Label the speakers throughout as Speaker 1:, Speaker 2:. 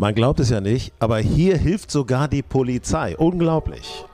Speaker 1: Man glaubt es ja nicht, aber hier hilft sogar die Polizei. Unglaublich.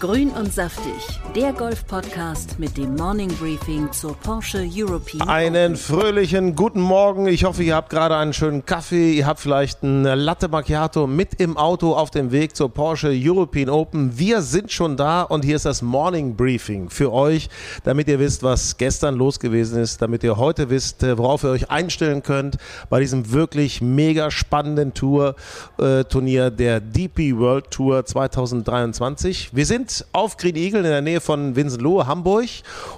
Speaker 2: Grün und saftig, der Golf-Podcast mit dem Morning Briefing zur Porsche European.
Speaker 1: Einen fröhlichen guten Morgen. Ich hoffe, ihr habt gerade einen schönen Kaffee. Ihr habt vielleicht eine Latte Macchiato mit im Auto auf dem Weg zur Porsche European Open. Wir sind schon da und hier ist das Morning Briefing für euch, damit ihr wisst, was gestern los gewesen ist, damit ihr heute wisst, äh, worauf ihr euch einstellen könnt bei diesem wirklich mega spannenden Tour, äh, Turnier der DP World Tour 2023. Wir sind auf Green Eagle in der Nähe von Winsenlohe, Hamburg.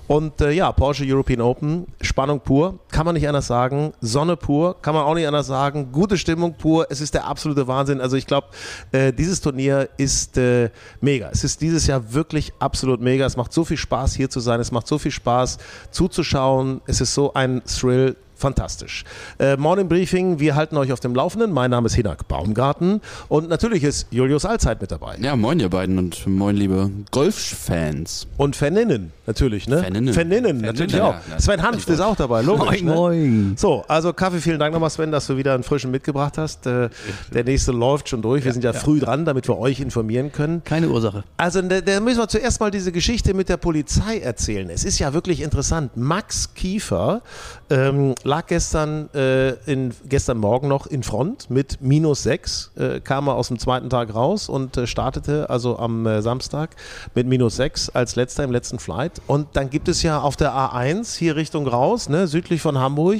Speaker 1: Und äh, ja, Porsche European Open, Spannung pur, kann man nicht anders sagen. Sonne pur, kann man auch nicht anders sagen. Gute Stimmung pur, es ist der absolute Wahnsinn. Also ich glaube, äh, dieses Turnier ist äh, mega. Es ist dieses Jahr wirklich absolut mega. Es macht so viel Spaß hier zu sein, es macht so viel Spaß zuzuschauen. Es ist so ein Thrill fantastisch. Äh, Morning Briefing, wir halten euch auf dem Laufenden. Mein Name ist Hinak Baumgarten und natürlich ist Julius Allzeit mit dabei.
Speaker 3: Ja, moin ihr beiden und moin liebe Golffans.
Speaker 1: Und Faninnen natürlich, ne?
Speaker 3: Faninnen.
Speaker 1: Faninnen, natürlich auch.
Speaker 3: ja,
Speaker 1: Sven Hanft ist auch dabei, logisch.
Speaker 4: Moin,
Speaker 1: ne?
Speaker 4: moin.
Speaker 1: So, also Kaffee, vielen Dank nochmal Sven, dass du wieder einen frischen mitgebracht hast. Äh, der nächste läuft schon durch. Wir sind ja, früh dran, damit wir euch informieren können.
Speaker 4: Keine Ursache.
Speaker 1: Also da, da müssen wir zuerst mal diese Geschichte mit der Polizei erzählen. Es ist ja wirklich interessant. Max Kiefer ähm, lag gestern, äh, in, gestern Morgen noch in Front mit minus 6, äh, kam er aus dem zweiten Tag raus und äh, startete also am äh, Samstag mit minus 6 als letzter im letzten Flight. Und dann gibt es ja auf der A1 hier Richtung raus, ne, südlich von Hamburg,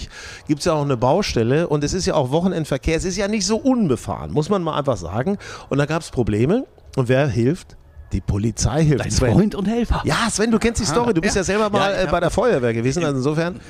Speaker 1: gibt es ja auch eine Baustelle und es ist ja auch Wochenendverkehr. Es ist ja nicht so unbefahren, muss man mal einfach sagen. Und da gab es Probleme. Und wer hilft? Die Polizei hilft.
Speaker 4: Dein
Speaker 1: Sven.
Speaker 4: Freund und Helfer.
Speaker 1: Ja, Sven, du kennst die Story. Du bist ja, selber mal
Speaker 4: Ja,
Speaker 1: äh, bei der Feuerwehr gewesen. Also insofern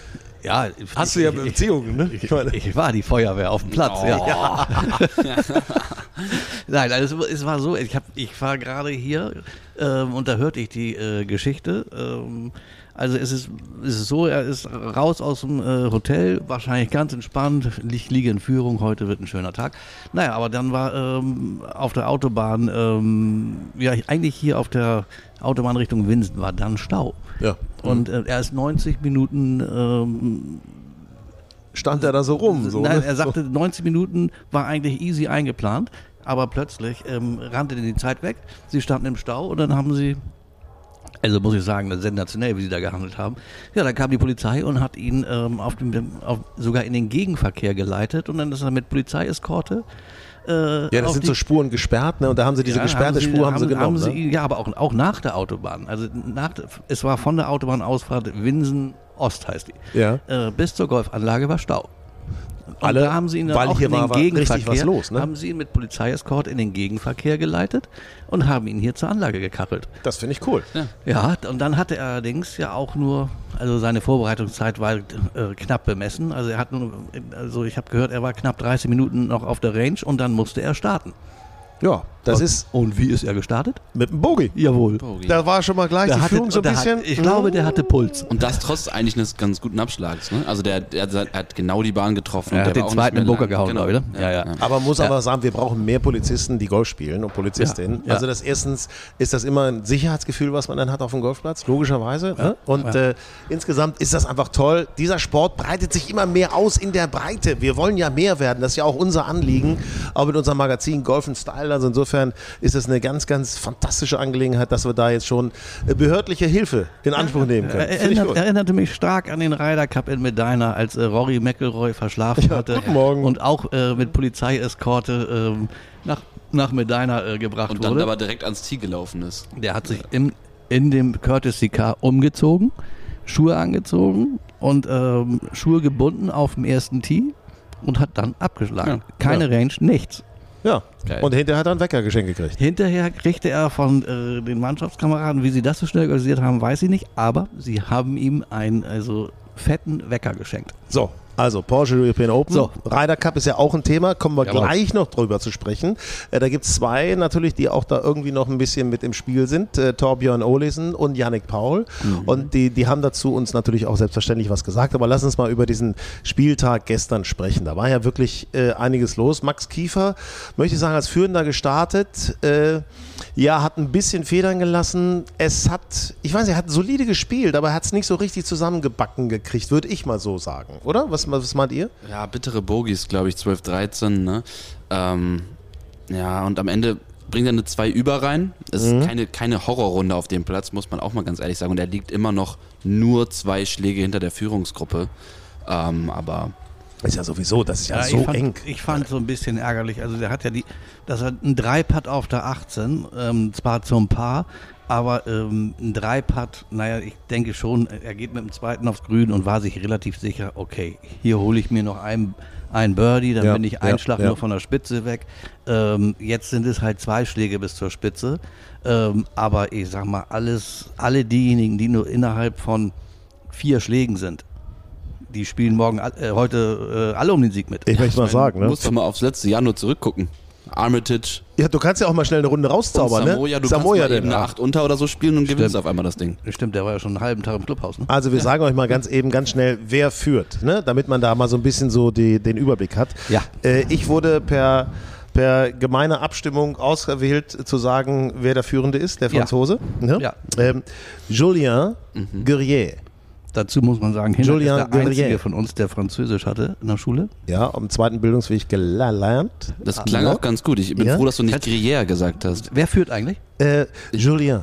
Speaker 4: Ja,
Speaker 1: hast
Speaker 4: ich,
Speaker 1: du ja
Speaker 4: ich,
Speaker 1: Beziehungen, ne?
Speaker 4: Ich, ich war die Feuerwehr auf dem Platz. Ja. Nein, also es, es war so, ich, hab, ich war gerade hier ähm, und da hörte ich die äh, Geschichte. Ähm, also es ist, es ist so, er ist raus aus dem äh, Hotel, wahrscheinlich ganz entspannt, ich liege in Führung, heute wird ein schöner Tag. Naja, aber dann war ähm, auf der Autobahn, ähm, ja eigentlich hier auf der Autobahn Richtung Winsen war dann Stau.
Speaker 1: Ja.
Speaker 4: Und äh, er ist 90 Minuten ähm,
Speaker 1: Stand er da so rum? So,
Speaker 4: Nein,
Speaker 1: ne?
Speaker 4: er sagte, 90 Minuten war eigentlich easy eingeplant, aber plötzlich ähm, rannte die Zeit weg. Sie standen im Stau und dann haben sie, also muss ich sagen, sensationell, wie sie da gehandelt haben. Ja, dann kam die Polizei und hat ihn ähm, auf dem, auf, sogar in den Gegenverkehr geleitet und dann ist er mit Polizeieskorte. Äh,
Speaker 1: ja, das sind so Spuren gesperrt, ne? Und da haben sie diese
Speaker 4: ja,
Speaker 1: gesperrte Spur haben sie genommen.
Speaker 4: sie,
Speaker 1: ne?
Speaker 4: Ja, aber auch, auch nach der Autobahn. Also nach, es war von der Autobahnausfahrt Winsen Ost heißt die.
Speaker 1: Ja.
Speaker 4: Äh, bis zur Golfanlage war Stau. Und
Speaker 1: Alle-
Speaker 4: da haben sie ihn dann
Speaker 1: weil
Speaker 4: auch
Speaker 1: hier
Speaker 4: in den
Speaker 1: war-
Speaker 4: Gegenverkehr,
Speaker 1: was los, ne?
Speaker 4: haben sie ihn mit Polizeieskort in den Gegenverkehr geleitet und haben ihn hier zur Anlage gekachelt.
Speaker 1: Das finde ich cool.
Speaker 4: Ja, und dann hatte er allerdings ja auch nur, also seine Vorbereitungszeit war äh, knapp bemessen. Also er hat nur, also ich habe gehört, er war knapp 30 Minuten noch auf der Range und dann musste er starten.
Speaker 1: Ja, das
Speaker 4: und,
Speaker 1: ist
Speaker 4: Und wie ist er gestartet?
Speaker 1: mit dem Bogie.
Speaker 4: Jawohl.
Speaker 1: Da war schon mal gleich
Speaker 4: Der
Speaker 1: die
Speaker 4: hatte,
Speaker 1: Führung so ein
Speaker 4: der hat-
Speaker 1: bisschen.
Speaker 4: ich glaube, der hatte Puls.
Speaker 3: Und das trotz eigentlich eines ganz guten Abschlags. Ne? Also der, der, der hat genau die Bahn getroffen.
Speaker 4: Er
Speaker 3: und
Speaker 4: hat
Speaker 3: der
Speaker 4: den zweiten im Bunker gehauen,
Speaker 3: Genau.
Speaker 4: glaube ich, ne? Ja, ja.
Speaker 1: Aber man muss
Speaker 4: Ja.
Speaker 1: aber sagen, wir brauchen mehr Polizisten, die Golf spielen und Polizistinnen.
Speaker 4: Ja, ja.
Speaker 1: Also das erstens ist das immer ein Sicherheitsgefühl, was man dann hat auf dem Golfplatz, logischerweise. ne? Und
Speaker 4: ja.
Speaker 1: Äh, insgesamt ist das einfach toll. Dieser Sport breitet sich immer mehr aus in der Breite. Wir wollen ja mehr werden. Das ist ja auch unser Anliegen, auch mit unserem Magazin Golf Style. Also insofern ist es eine ganz, ganz fantastische Angelegenheit, dass wir da jetzt schon äh, behördliche Hilfe in Anspruch nehmen können.
Speaker 4: Er
Speaker 1: Finde ich
Speaker 4: erinnert, erinnerte mich stark an den Ryder Cup in Medina, als äh, Rory McIlroy verschlafen hatte
Speaker 1: guten Morgen.
Speaker 4: und auch äh, mit Polizeieskorte ähm, nach, nach Medina äh, gebracht
Speaker 3: Und dann
Speaker 4: wurde.
Speaker 3: aber direkt ans Tee gelaufen ist.
Speaker 4: Der hat sich im, in dem Courtesy Car umgezogen, Schuhe angezogen und ähm, Schuhe gebunden auf dem ersten Tee und hat dann abgeschlagen.
Speaker 3: Ja.
Speaker 4: Keine Range, nichts.
Speaker 1: Ja.
Speaker 3: Geil.
Speaker 1: Und hinterher hat er ein Weckergeschenk gekriegt.
Speaker 4: Hinterher kriegte er von äh, den Mannschaftskameraden, wie sie das so schnell organisiert haben, weiß ich nicht, aber sie haben ihm einen also fetten Wecker geschenkt.
Speaker 1: So, also Porsche European Open.
Speaker 4: So.
Speaker 1: Ryder Cup ist ja auch ein Thema, kommen wir
Speaker 4: Jawohl.
Speaker 1: gleich noch drüber zu sprechen. Äh, da gibt es zwei natürlich, die auch da irgendwie noch ein bisschen mit im Spiel sind. Äh, Torbjörn Olesen und Yannick Paul. Und die, die haben dazu uns natürlich auch selbstverständlich was gesagt. Aber lass uns mal über diesen Spieltag gestern sprechen. Da war ja wirklich äh, einiges los. Max Kiefer, möchte ich sagen, als Führender gestartet. Äh, ja, hat ein bisschen Federn gelassen. Es hat, ich weiß nicht, er hat solide gespielt, aber er hat es nicht so richtig zusammengebacken gekriegt, würde ich mal so sagen. Oder? Was Was, was meint ihr?
Speaker 3: Ja, bittere Bogies, glaube ich, 12, 13. Ne? Ähm, ja, und am Ende bringt er eine 2 über rein. Es
Speaker 1: Mhm.
Speaker 3: ist keine, keine Horrorrunde auf dem Platz, muss man auch mal ganz ehrlich sagen. Und er liegt immer noch nur zwei Schläge hinter der Führungsgruppe. Ähm, aber
Speaker 1: Ist ja sowieso, das ist ja,
Speaker 4: Ja,
Speaker 1: so
Speaker 4: ich fand,
Speaker 1: eng.
Speaker 4: Ich fand so ein bisschen ärgerlich. Also der hat ja die, das hat ein Dreipad auf der 18, ähm, zwar zum Paar, aber ähm, ein Dreipad, naja, ich denke schon, er geht mit dem zweiten aufs Grün und war sich relativ sicher, okay, hier hole ich mir noch einen, einen Birdie, dann
Speaker 1: Ja,
Speaker 4: bin ich
Speaker 1: ja,
Speaker 4: einen Schlag
Speaker 1: ja.
Speaker 4: nur von der Spitze weg. Ähm, jetzt sind es halt zwei Schläge bis zur Spitze. Ähm, aber ich sag mal, alles, alle diejenigen, die nur innerhalb von vier Schlägen sind, die spielen morgen äh, heute äh, alle um den Sieg mit.
Speaker 1: Ich möchte mal sagen,
Speaker 3: du
Speaker 1: ne?
Speaker 3: musst doch mal aufs letzte Jahr nur zurückgucken. Armitage,
Speaker 1: Ja, du kannst ja auch mal schnell eine Runde rauszaubern, ne?
Speaker 3: Samoya, du
Speaker 1: Samoya
Speaker 3: kannst mal eben eine 8 unter oder so spielen und gewinnst auf einmal das Ding.
Speaker 4: Stimmt, der war ja schon einen halben Tag im Clubhaus. Ne?
Speaker 1: Also wir sagen euch mal ganz eben, ganz schnell, wer führt, ne? damit man da mal so ein bisschen so die, den Überblick hat.
Speaker 4: Ja.
Speaker 1: Äh, ich wurde per, per gemeine Abstimmung ausgewählt, zu sagen, wer der Führende ist, der
Speaker 4: Ja.
Speaker 1: Franzose. Ne?
Speaker 4: Ja.
Speaker 1: Ähm, Julien Guerrier.
Speaker 4: Dazu muss man sagen,
Speaker 1: Julien
Speaker 4: ist der einzige
Speaker 1: Guerrier.
Speaker 4: von uns, der Französisch hatte in der Schule.
Speaker 1: Ja, am zweiten Bildungsweg gelernt.
Speaker 3: Das klang auch ganz gut. Ich bin
Speaker 1: Ja?
Speaker 3: froh, dass du nicht Gruyère gesagt hast.
Speaker 4: Wer führt eigentlich?
Speaker 1: Äh, Julien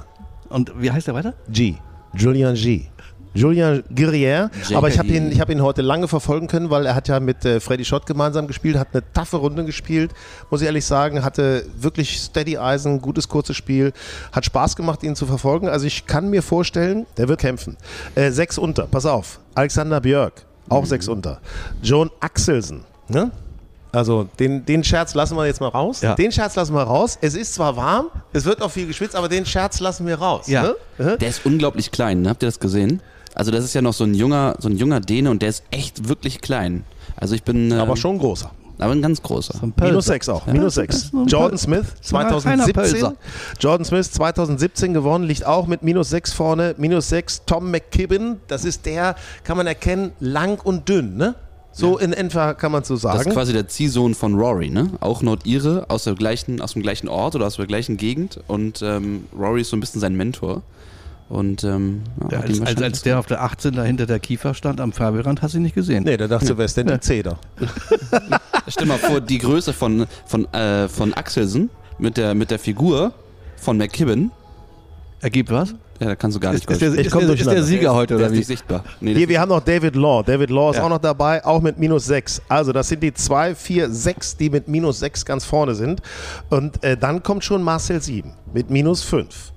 Speaker 4: Und wie heißt der weiter?
Speaker 1: G. Julien G. Julien Guerrier, aber ich habe ihn, ich hab ihn heute lange verfolgen können, weil er hat ja mit äh, Freddy Schott gemeinsam gespielt, hat eine taffe Runde gespielt, muss ich ehrlich sagen, hatte wirklich Steady Eisen, gutes kurzes Spiel, hat Spaß gemacht, ihn zu verfolgen. Also ich kann mir vorstellen, der wird kämpfen. Äh, sechs unter, pass auf, Alexander Björk, auch sechs unter. Joan Axelsen, ne? Also den, den Scherz lassen wir jetzt mal raus.
Speaker 4: Ja.
Speaker 1: Den Scherz lassen wir raus. Es ist zwar warm, es wird auch viel geschwitzt, aber den Scherz lassen wir raus.
Speaker 4: Ja.
Speaker 1: Ne?
Speaker 3: Der ist unglaublich klein, ne? habt ihr das gesehen? Also das ist ja noch so ein junger, so ein junger Däne und der ist echt wirklich klein. Also ich bin, ähm,
Speaker 1: Aber schon großer.
Speaker 3: aber ein ganz großer.
Speaker 1: Minus 6 auch. Minus
Speaker 4: das
Speaker 1: 6.
Speaker 4: ist nur ein
Speaker 1: Jordan Smith
Speaker 4: ist mal ein kleiner
Speaker 1: 2017.
Speaker 4: Pölser.
Speaker 1: Jordan Smith 2017 gewonnen, liegt auch mit minus 6 vorne. Minus 6 Tom McKibben. Das ist der, kann man erkennen, lang und dünn, ne? So in etwa kann man so
Speaker 3: Das
Speaker 1: sagen.
Speaker 3: ist quasi der Ziehsohn von Rory, ne? Auch Nordire, aus, der gleichen, aus dem gleichen Ort oder aus der gleichen Gegend. Und ähm, Rory ist so ein bisschen sein Mentor. Und ähm, ja,
Speaker 4: Ja, als, als, als der auf der 18 da hinter der Kiefer stand am Fabelrand, hast du ihn nicht gesehen.
Speaker 1: Nee, der dachte, wer ist denn die Zeder?
Speaker 3: Stell mal vor, die Größe von, von, äh, von Axelsen mit der, mit der Figur von McKibben,
Speaker 4: Ergibt was?
Speaker 3: ja, da kannst du gar nicht
Speaker 4: Ist, ist, der,
Speaker 1: Ich
Speaker 4: ist, der, ist der. Sieger heute
Speaker 3: der
Speaker 4: oder
Speaker 3: ist
Speaker 4: wie?
Speaker 3: nicht sichtbar. Nee,
Speaker 1: Hier, wir haben noch David Law. David Law ist
Speaker 4: Ja.
Speaker 1: auch noch dabei, auch mit minus 6. Also das sind die 2, 4, 6, die mit minus 6 ganz vorne sind. Und äh, dann kommt schon Marcel 7 mit minus 5.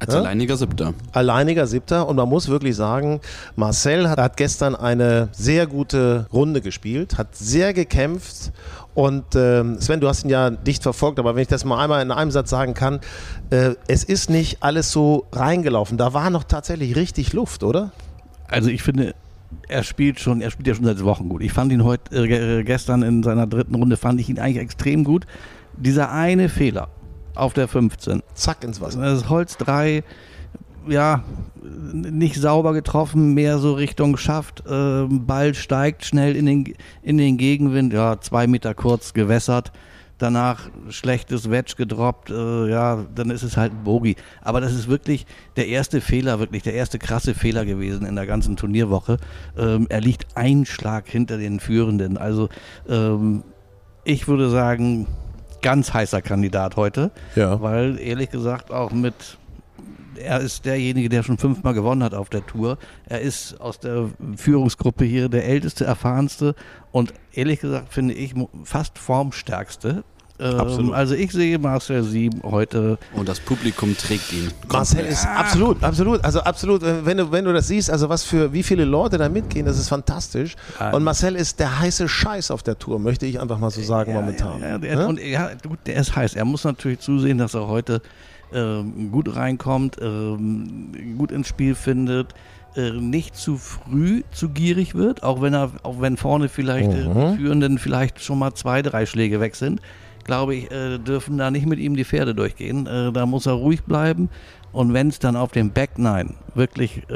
Speaker 3: als
Speaker 1: Ja?
Speaker 3: alleiniger Siebter.
Speaker 1: alleiniger Siebter und man muss wirklich sagen, Marcel hat, hat gestern eine sehr gute Runde gespielt, hat sehr gekämpft und ähm, Sven, du hast ihn ja dicht verfolgt, aber wenn ich das mal einmal in einem Satz sagen kann, äh, es ist nicht alles so reingelaufen. Da war noch tatsächlich richtig Luft, oder?
Speaker 4: Also ich finde, er spielt schon, er spielt ja schon seit Wochen gut. Ich fand ihn heute, äh, äh, gestern in seiner dritten Runde, fand ich ihn eigentlich extrem gut. Dieser eine Fehler auf der 15,
Speaker 1: Zack ins Wasser.
Speaker 4: das Holz 3, ja, nicht sauber getroffen, mehr so Richtung Schaft, ähm, Ball steigt schnell in den, in den Gegenwind, ja, zwei Meter kurz gewässert. Danach schlechtes Wedge gedroppt, äh, ja, dann ist es halt ein Bogie. Aber das ist wirklich der erste Fehler, wirklich der erste krasse Fehler gewesen in der ganzen Turnierwoche. Ähm, er liegt ein Schlag hinter den Führenden. Also ähm, ich würde sagen, ganz heißer Kandidat heute.
Speaker 1: Ja.
Speaker 4: Weil ehrlich gesagt auch mit, er ist derjenige, der schon fünfmal gewonnen hat auf der Tour. Er ist aus der Führungsgruppe hier der älteste, erfahrenste und ehrlich gesagt finde ich fast formstärkste. Ähm. Also ich sehe Marcel Sieben heute
Speaker 3: Und das Publikum trägt ihn.
Speaker 1: Marcel ist absolut, absolut, also absolut, äh, wenn du, wenn du das siehst, also was für, wie viele Leute da mitgehen, das ist fantastisch.
Speaker 4: Ja.
Speaker 1: Und Marcel ist der heiße Scheiß auf der Tour, möchte ich einfach mal so sagen momentan.
Speaker 4: Ja, der,
Speaker 1: Ne?
Speaker 4: und ja, gut, der ist heiß. Er muss natürlich zusehen, dass er heute ähm, gut reinkommt, ähm, gut ins Spiel findet, äh, nicht zu früh zu gierig wird, auch wenn er, auch wenn vorne vielleicht äh, die Führenden vielleicht schon mal zwei, drei Schläge weg sind, glaube ich, äh, dürfen da nicht mit ihm die Pferde durchgehen. Äh, da muss er ruhig bleiben. Und wenn es dann auf dem Back Nine wirklich, äh,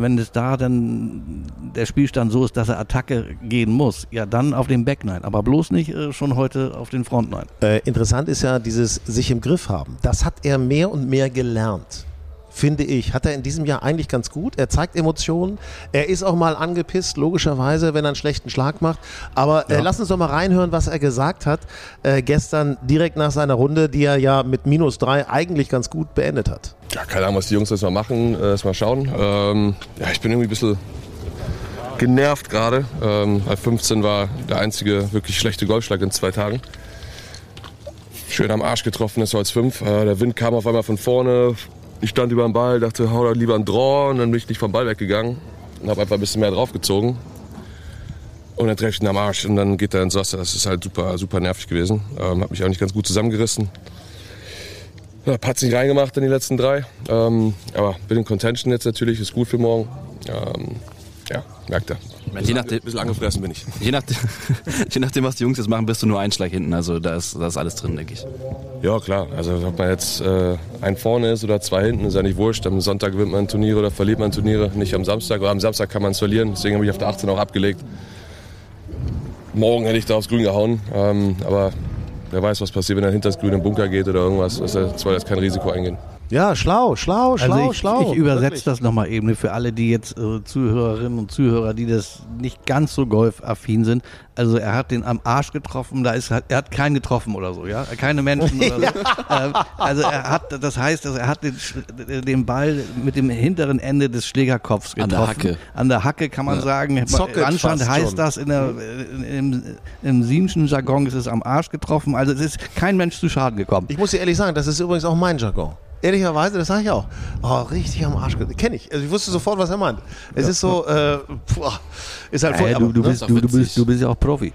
Speaker 4: wenn es da dann der Spielstand so ist, dass er Attacke gehen muss, ja dann auf dem Back Nine, aber bloß nicht äh, schon heute auf den Front Nine.
Speaker 1: Äh, interessant ist ja dieses sich im Griff haben. Das hat er mehr und mehr gelernt. Finde ich, hat er in diesem Jahr eigentlich ganz gut. Er zeigt Emotionen. Er ist auch mal angepisst, logischerweise, wenn er einen schlechten Schlag macht. Aber äh, lass uns doch mal reinhören, was er gesagt hat äh, gestern direkt nach seiner Runde, die er ja mit minus drei eigentlich ganz gut beendet hat.
Speaker 5: Ja, keine Ahnung, was die Jungs jetzt mal machen, äh, erst mal schauen. Ähm, ja, ich bin irgendwie ein bisschen genervt gerade. Ähm, bei 15 war der einzige wirklich schlechte Golfschlag in zwei Tagen. Schön am Arsch getroffen ist als 5. Äh, der Wind kam auf einmal von vorne. Ich stand über dem Ball, dachte, hau da lieber einen Draw. Und dann bin ich nicht vom Ball weggegangen und habe einfach ein bisschen mehr draufgezogen. Und dann treffe ich ihn am Arsch und dann geht er ins Wasser. Das ist halt super, super nervig gewesen. Ähm, hab mich auch nicht ganz gut zusammengerissen. Ja, Patz nicht reingemacht in die letzten drei. Ähm, aber bin in Contention jetzt natürlich, ist gut für morgen. Ähm, ja, merkt er. Ein
Speaker 3: Je nachdem-
Speaker 5: bisschen angefressen bin ich.
Speaker 3: Je, nachdem, je nachdem, was die Jungs jetzt machen, bist du nur einen Schlag hinten. Also da ist, da ist alles drin, denke ich.
Speaker 5: Ja, klar. Also ob man jetzt äh, ein vorne ist oder zwei hinten, ist ja nicht wurscht. Am Sonntag gewinnt man Turniere oder verliert man Turniere. Nicht am Samstag. Aber am Samstag kann man es verlieren. Deswegen habe ich auf der 18 auch abgelegt. Morgen hätte ich da aufs Grün gehauen. Ähm, aber wer weiß, was passiert, wenn er hinter das Grün im Bunker geht oder irgendwas. Das soll jetzt kein Risiko eingehen.
Speaker 1: Ja, schlau, schlau, schlau,
Speaker 4: Also ich,
Speaker 1: schlau.
Speaker 4: ich übersetze das nochmal eben für alle, die jetzt äh, Zuhörerinnen und Zuhörer, die das nicht ganz so golfaffin sind. Also er hat den am Arsch getroffen, da ist er hat keinen getroffen oder so, ja, keine Menschen oder so. Ähm, also er hat, das heißt, also er hat den, den Ball mit dem hinteren Ende des Schlägerkopfs
Speaker 3: An
Speaker 4: getroffen.
Speaker 3: der Hacke.
Speaker 4: An der Hacke kann man sagen.
Speaker 1: Socket
Speaker 4: Anscheinend heißt
Speaker 1: schon.
Speaker 4: das in der, in, im, im Siemschen Jargon ist es am Arsch getroffen. Also es ist kein Mensch zu Schaden gekommen.
Speaker 1: Ich muss dir ehrlich sagen, das ist übrigens auch mein Jargon. Ehrlicherweise, das sage ich auch. Oh, richtig am Arsch. Kenne ich. Also ich wusste sofort, was er meint. Es ist so, äh, puh, ist halt voll.
Speaker 4: Ey, du, du,
Speaker 1: aber,
Speaker 4: bist,
Speaker 3: Ist
Speaker 4: du, du, bist, du bist ja auch Profi.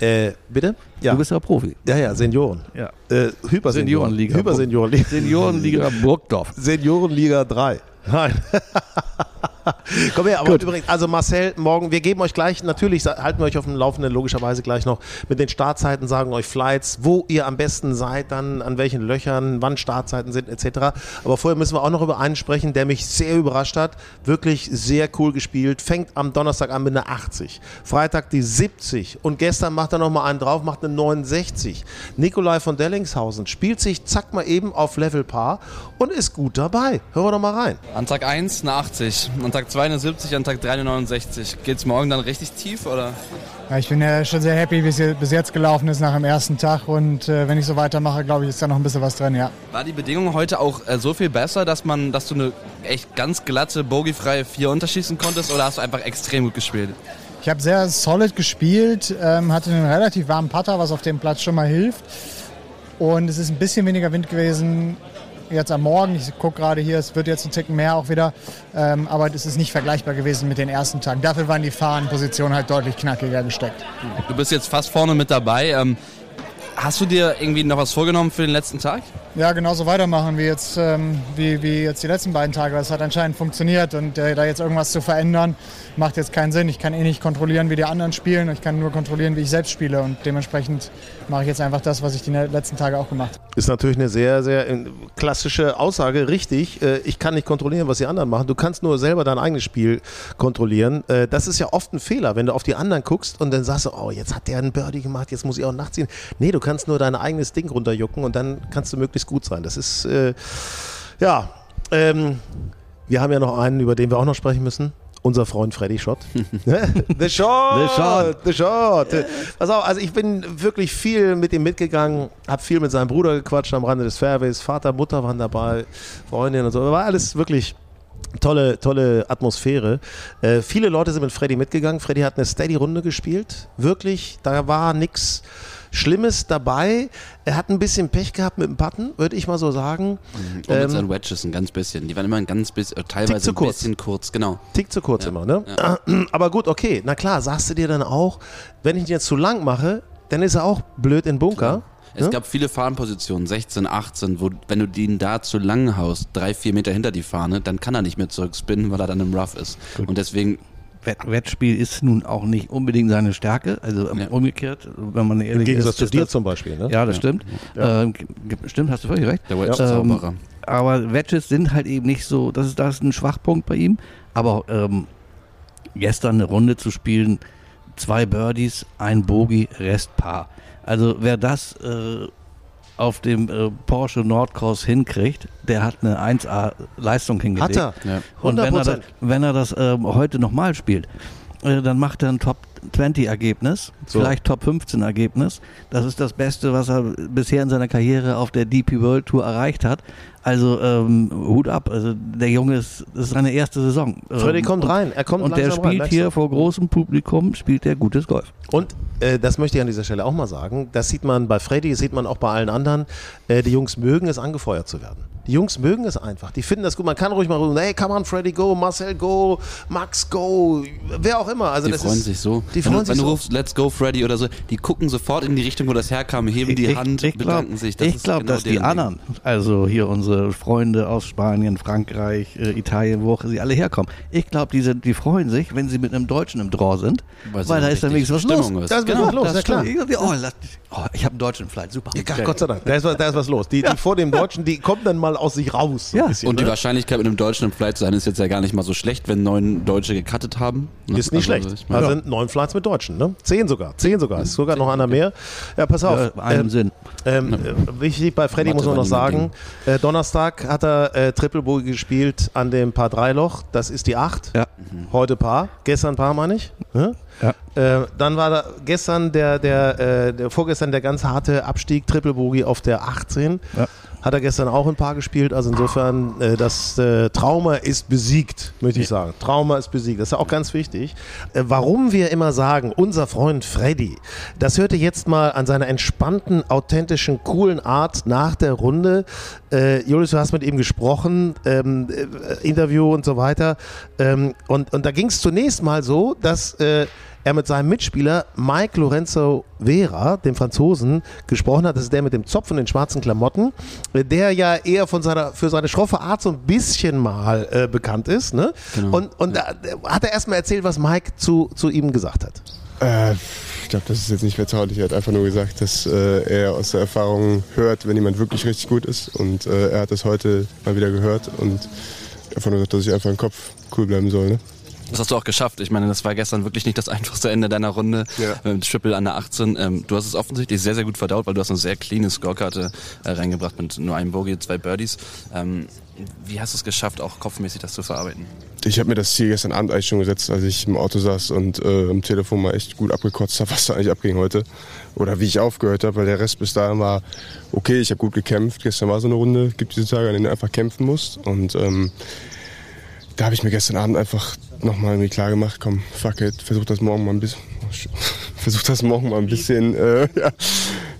Speaker 1: ne? äh, bitte? Ja.
Speaker 4: Du bist ja Profi.
Speaker 1: ja, ja, Senioren.
Speaker 4: Ja.
Speaker 1: Äh, Hypersenioren.
Speaker 4: Seniorenliga.
Speaker 1: Hyperseniorenliga.
Speaker 4: Seniorenliga Burgdorf.
Speaker 1: Seniorenliga 3. Nein. Komm her, aber übrigens, also Marcel, morgen, wir geben euch gleich, natürlich halten wir euch auf dem Laufenden, logischerweise gleich noch mit den Startzeiten, sagen euch Flights, wo ihr am besten seid, dann an welchen Löchern, wann Startzeiten sind, etc. Aber vorher müssen wir auch noch über einen sprechen, der mich sehr überrascht hat. Wirklich sehr cool gespielt. Fängt am Donnerstag an mit einer 80. Freitag die 70. Und gestern macht er nochmal einen drauf, macht eine 69. Nikolai von Dellingshausen spielt sich, zack mal eben auf Level Par und ist gut dabei. Hören wir doch mal rein.
Speaker 3: An Tag 1 eine 80, an Tag 2 eine 70, an Tag 3 eine 69. Geht's morgen dann richtig tief oder?
Speaker 6: Ja, ich bin ja schon sehr happy, wie es bis jetzt gelaufen ist nach dem ersten Tag. Und äh, wenn ich so weitermache, glaube ich, ist da noch ein bisschen was drin, ja.
Speaker 3: War die Bedingung heute auch äh, so viel besser, dass man, dass du eine echt ganz glatte, bogiefreie 4 unterschießen konntest oder hast du einfach extrem gut gespielt?
Speaker 6: Ich habe sehr solid gespielt, ähm, hatte einen relativ warmen Putter, was auf dem Platz schon mal hilft. Und es ist ein bisschen weniger Wind gewesen jetzt am Morgen. Ich gucke gerade hier, es wird jetzt ein Ticken mehr auch wieder. Ähm, aber das ist nicht vergleichbar gewesen mit den ersten Tagen. Dafür waren die Fahrenpositionen halt deutlich knackiger gesteckt.
Speaker 3: Du bist jetzt fast vorne mit dabei. Ähm, hast du dir irgendwie noch was vorgenommen für den letzten Tag?
Speaker 6: Ja, genauso weitermachen wie jetzt, ähm, wie, wie jetzt die letzten beiden Tage. Das hat anscheinend funktioniert und äh, da jetzt irgendwas zu verändern, macht jetzt keinen Sinn. Ich kann eh nicht kontrollieren, wie die anderen spielen. Ich kann nur kontrollieren, wie ich selbst spiele und dementsprechend mache ich jetzt einfach das, was ich die letzten Tage auch gemacht habe.
Speaker 1: Ist natürlich eine sehr, sehr äh, klassische Aussage, richtig. Äh, Ich kann nicht kontrollieren, was die anderen machen. Du kannst nur selber dein eigenes Spiel kontrollieren. Äh, Das ist ja oft ein Fehler, wenn du auf die anderen guckst und dann sagst du, oh, jetzt hat der einen Birdie gemacht, jetzt muss ich auch nachziehen. Nee, du kannst nur dein eigenes Ding runterjucken und dann kannst du möglichst gut sein. Das ist, äh, ja, ähm, wir haben ja noch einen, über den wir auch noch sprechen müssen. Unser Freund Freddy Schott. The Shot!
Speaker 4: The Shot.
Speaker 1: The Shot! Pass auf, also ich bin wirklich viel mit ihm mitgegangen, habe viel mit seinem Bruder gequatscht am Rande des Fairways. Vater, Mutter waren dabei, Freundin und so. War alles wirklich tolle, tolle Atmosphäre. Äh, viele Leute sind mit Freddy mitgegangen. Freddy hat eine Steady-Runde gespielt. Wirklich, da war nichts Schlimmes dabei. Er hat ein bisschen Pech gehabt mit dem Putten, würde ich mal so sagen.
Speaker 3: Und mit
Speaker 1: Ähm,
Speaker 3: seinen Wedges ein ganz bisschen. Die waren immer ein ganz bisschen, äh, teilweise
Speaker 1: zu
Speaker 3: ein
Speaker 1: kurz.
Speaker 3: bisschen kurz, genau.
Speaker 1: Tick zu kurz immer, ne? Aber gut, okay. Na klar, sagst du dir dann auch, wenn ich ihn jetzt zu lang mache, dann ist er auch blöd in Bunker.
Speaker 3: Es
Speaker 1: Ne?
Speaker 3: gab viele Fahrenpositionen, 16, 18, wo, wenn du den da zu lang haust, drei, vier Meter hinter die Fahne, dann kann er nicht mehr zurückspinnen, weil er dann im Rough ist. Und deswegen,
Speaker 4: Wettspiel ist nun auch nicht unbedingt seine Stärke. Also ähm,
Speaker 3: Ja.
Speaker 4: umgekehrt, wenn man ehrlich
Speaker 1: Im Gegensatz
Speaker 4: ist.
Speaker 1: zu
Speaker 4: ist
Speaker 1: dir
Speaker 4: das,
Speaker 1: zum Beispiel, ne?
Speaker 4: Ja, das stimmt. Ähm, g- stimmt, hast du völlig recht.
Speaker 3: der Wedge ist
Speaker 4: Ähm, aber Wedges sind halt eben nicht so, das ist, das ist ein Schwachpunkt bei ihm. Aber ähm, gestern eine Runde zu spielen, zwei Birdies, ein Bogey, Rest Paar. Also wer das äh, auf dem äh, Porsche Nordcross hinkriegt, der hat eine 1A Leistung hingelegt.
Speaker 1: Hat er.
Speaker 3: Ja.
Speaker 4: Und wenn er das,
Speaker 1: 100%.
Speaker 4: wenn er das ähm, heute nochmal spielt, äh, dann macht er ein Top 20 Ergebnis,
Speaker 1: So.
Speaker 4: vielleicht Top 15 Ergebnis. Das ist das Beste, was er bisher in seiner Karriere auf der DP World Tour erreicht hat. Also ähm, Hut ab. Also der Junge ist, das ist seine erste Saison.
Speaker 1: Freddy
Speaker 4: Ähm,
Speaker 1: kommt
Speaker 4: und,
Speaker 1: rein. Er kommt
Speaker 4: und der
Speaker 1: rein,
Speaker 4: spielt
Speaker 1: merkst
Speaker 4: hier vor großem Publikum, spielt er gutes Golf.
Speaker 1: Und äh, das möchte ich an dieser Stelle auch mal sagen. Das sieht man bei Freddy, das sieht man auch bei allen anderen. Äh, die Jungs mögen es, angefeuert zu werden. Die Jungs mögen es einfach. Die finden das gut. Man kann ruhig mal rufen, hey, come on, Freddy, go, Marcel, go, Max, go, wer auch immer. Also
Speaker 3: Die
Speaker 1: das
Speaker 3: freuen
Speaker 1: ist,
Speaker 3: sich so.
Speaker 1: Die
Speaker 3: wenn
Speaker 1: freuen
Speaker 3: du,
Speaker 1: sich
Speaker 3: wenn du
Speaker 1: so.
Speaker 3: rufst, let's go Freddy oder so, die gucken sofort in die Richtung, wo das herkam, heben die
Speaker 4: ich,
Speaker 3: Hand,
Speaker 4: ich glaub,
Speaker 3: bedanken sich. Das
Speaker 4: ich glaube,
Speaker 3: genau
Speaker 4: dass die
Speaker 3: Ding.
Speaker 4: anderen, also hier unsere Freunde aus Spanien, Frankreich, äh, Italien, wo auch sie alle herkommen, ich glaube, die, sind- die freuen sich, wenn sie mit einem Deutschen im Draw sind,
Speaker 3: Weil
Speaker 4: weil,
Speaker 3: so
Speaker 4: da ist dann wenigstens was
Speaker 3: Stimmung
Speaker 4: los.
Speaker 3: ist.
Speaker 1: Da ist genau, was los,
Speaker 4: das
Speaker 1: ja klar.
Speaker 4: stimmt. Oh, lass, oh, ich habe einen Deutschen im Flight, super.
Speaker 1: Ja, Gott sei Dank, da ist, was- da ist was los. Die, die vor dem Deutschen, die kommen dann mal aus sich raus. so
Speaker 4: Ja.
Speaker 1: bisschen,
Speaker 3: Und die
Speaker 1: ne?
Speaker 3: Wahrscheinlichkeit, mit einem Deutschen im Flight zu sein, ist jetzt ja gar nicht mal so schlecht, wenn neun Deutsche gecuttet haben. ne?
Speaker 1: Ist nicht
Speaker 3: Also,
Speaker 1: schlecht.
Speaker 3: ich
Speaker 1: Da sind neun Flights mit Deutschen, ne? Zehn sogar. Zehn sogar. Ist sogar noch einer mehr. Ja, pass auf.
Speaker 4: Ja, in einem
Speaker 1: Ähm,
Speaker 4: Sinn.
Speaker 1: Ähm, äh, Wichtig bei Freddy
Speaker 3: Mathe
Speaker 1: muss man noch sagen, äh, Donnerstag hat er äh, Triple Bogey gespielt an dem Paar 3 Loch. Das ist die 8.
Speaker 4: Ja.
Speaker 1: Heute Paar. Gestern Paar, meine ich. Ne?
Speaker 4: Ja.
Speaker 1: Äh, dann war da gestern der, der, äh, der vorgestern der ganz harte Abstieg, Triple Bogey auf der 18.
Speaker 4: Ja.
Speaker 1: Hat er gestern auch ein Paar gespielt. Also insofern, äh, das äh, Trauma ist besiegt, möchte ich sagen. Trauma ist besiegt. Das ist ja auch ganz wichtig. Äh, warum wir immer sagen, unser Freund Freddy, das hörte jetzt mal an seiner entspannten, authentischen, coolen Art nach der Runde. Äh, Julius, du hast mit ihm gesprochen, ähm, äh, Interview und so weiter. Ähm, und, und da ging es zunächst mal so, dass äh, er mit seinem Mitspieler Mike Lorenzo Vera, dem Franzosen, gesprochen hat. Das ist der mit dem Zopf und den schwarzen Klamotten, äh, der ja eher von seiner, für seine schroffe Art so ein bisschen mal äh, bekannt ist. Ne?
Speaker 3: Genau.
Speaker 1: Und, und da da hat er erstmal erzählt, was Mike zu, zu ihm gesagt hat.
Speaker 7: Äh, glaube, das ist jetzt nicht vertraulich. Er hat einfach nur gesagt, dass äh, er aus der Erfahrung hört, wenn jemand wirklich richtig gut ist. Und äh, er hat das heute mal wieder gehört und einfach nur gesagt, dass ich einfach im Kopf cool bleiben soll. Ne?
Speaker 3: Das hast du auch geschafft. Ich meine, das war gestern wirklich nicht das einfachste Ende deiner Runde.
Speaker 7: Ja.
Speaker 3: Mit dem Triple an der 18. Ähm, du hast es offensichtlich sehr, sehr gut verdaut, weil du hast eine sehr cleane Scorekarte äh, reingebracht mit nur einem Bogey, zwei Birdies. Ähm, wie hast du es geschafft, auch kopfmäßig das zu verarbeiten?
Speaker 7: Ich habe mir das Ziel gestern Abend eigentlich schon gesetzt, als ich im Auto saß und äh, am Telefon mal echt gut abgekotzt habe, was da eigentlich abging heute. Oder wie ich aufgehört habe, weil der Rest bis dahin war okay, ich habe gut gekämpft. Gestern war so eine Runde, gibt diese Tage, an denen du einfach kämpfen musst. Und ähm, da habe ich mir gestern Abend einfach nochmal irgendwie klar gemacht, komm, fuck it, versuch das morgen mal ein bisschen, versuch das morgen mal ein bisschen, äh, ja,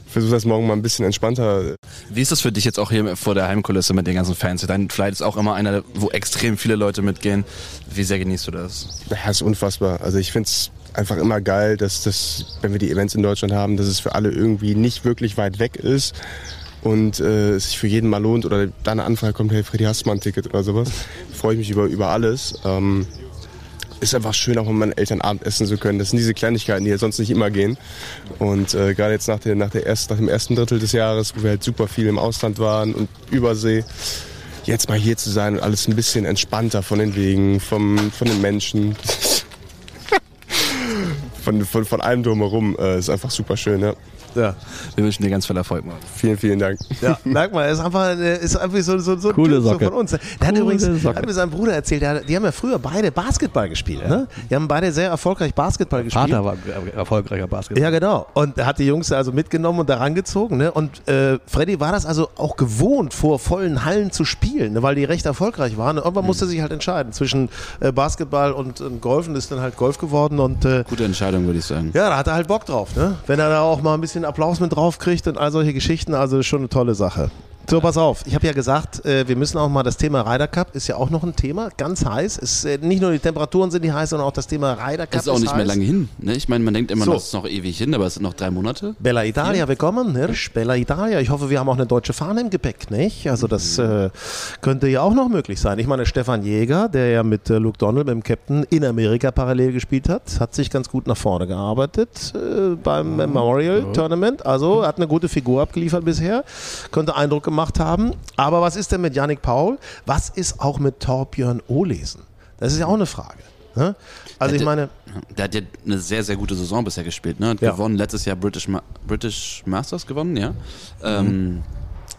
Speaker 7: versuch das morgen mal ein bisschen entspannter
Speaker 3: Wie ist das für dich jetzt auch hier vor der Heimkulisse mit den ganzen Fans? Dein Flight ist auch immer einer, wo extrem viele Leute mitgehen. Wie sehr genießt du das?
Speaker 7: Ja, ist unfassbar. Also ich finde es einfach immer geil, dass das, wenn wir die Events in Deutschland haben, dass es für alle irgendwie nicht wirklich weit weg ist und äh, es sich für jeden mal lohnt oder da eine Anfrage kommt, hey Freddy, hast du mal ein Ticket oder sowas. Freue ich mich über, über alles. Ähm, ist einfach schön, auch mit meinen Eltern Abend essen zu können. Das sind diese Kleinigkeiten, die ja sonst nicht immer gehen. Und äh, gerade jetzt nach, der, nach, der erst, nach dem ersten Drittel des Jahres, wo wir halt super viel im Ausland waren und Übersee, jetzt mal hier zu sein und alles ein bisschen entspannter von den Wegen, vom, von den Menschen. von, von, von allem drumherum äh, ist einfach super schön. Ja.
Speaker 1: Ja,
Speaker 3: Wir wünschen dir ganz viel Erfolg, Mann.
Speaker 7: Vielen, vielen Dank.
Speaker 1: ja merk mal, er ist einfach, er ist einfach so, so, so,
Speaker 4: Coole
Speaker 1: so
Speaker 4: Socke.
Speaker 1: von uns. Der hat
Speaker 4: Coole
Speaker 1: übrigens, der
Speaker 4: Socke.
Speaker 1: hat mir sein Bruder erzählt, der, hat- die haben ja früher beide Basketball gespielt. Ne? Die haben beide sehr erfolgreich Basketball gespielt.
Speaker 4: Vater war ein erfolgreicher Basketball.
Speaker 1: Ja, genau. Und er hat die Jungs also mitgenommen und da rangezogen. Ne? Und äh, Freddy war das also auch gewohnt, vor vollen Hallen zu spielen, ne? weil die recht erfolgreich waren. Und irgendwann musste er sich halt entscheiden zwischen äh, Basketball und, und Golf und ist dann halt Golf geworden. Und äh,
Speaker 3: Gute Entscheidung, würde ich sagen.
Speaker 1: ja, da hat er halt Bock drauf. Ne? Wenn er da auch mal ein bisschen Applaus mit drauf kriegt und all solche Geschichten, also schon eine tolle Sache. So, pass auf. Ich habe ja gesagt, äh, wir müssen auch mal das Thema Ryder Cup ist ja auch noch ein Thema, ganz heiß. Es, äh, nicht nur die Temperaturen sind die heiß, sondern auch das Thema Ryder Cup
Speaker 3: ist auch nicht mehr
Speaker 1: heiß.
Speaker 3: lange hin. Ne? Ich meine, man denkt immer,
Speaker 1: So.
Speaker 3: das ist noch ewig hin, aber es sind noch drei Monate.
Speaker 1: Bella Italia, willkommen, Hirsch, Bella Italia. Ich hoffe, wir haben auch eine deutsche Fahne im Gepäck, nicht? Also das äh, könnte ja auch noch möglich sein. Ich meine, Stefan Jäger, der ja mit äh, Luke Donald, mit dem Captain, in Amerika parallel gespielt hat, hat sich ganz gut nach vorne gearbeitet äh, beim Memorial Tournament. Also hat eine gute Figur abgeliefert bisher, könnte Eindruck gemacht haben. Aber was ist denn mit Yannick Paul? Was ist auch mit Torbjörn Olesen? Das ist ja auch eine Frage. Ne? Also ich
Speaker 3: Hätte-
Speaker 1: meine,
Speaker 3: Der hat ja eine sehr, sehr gute Saison bisher gespielt. Ne? Hat
Speaker 1: Ja.
Speaker 3: gewonnen, letztes Jahr British, Ma British Masters gewonnen, ja. Ähm,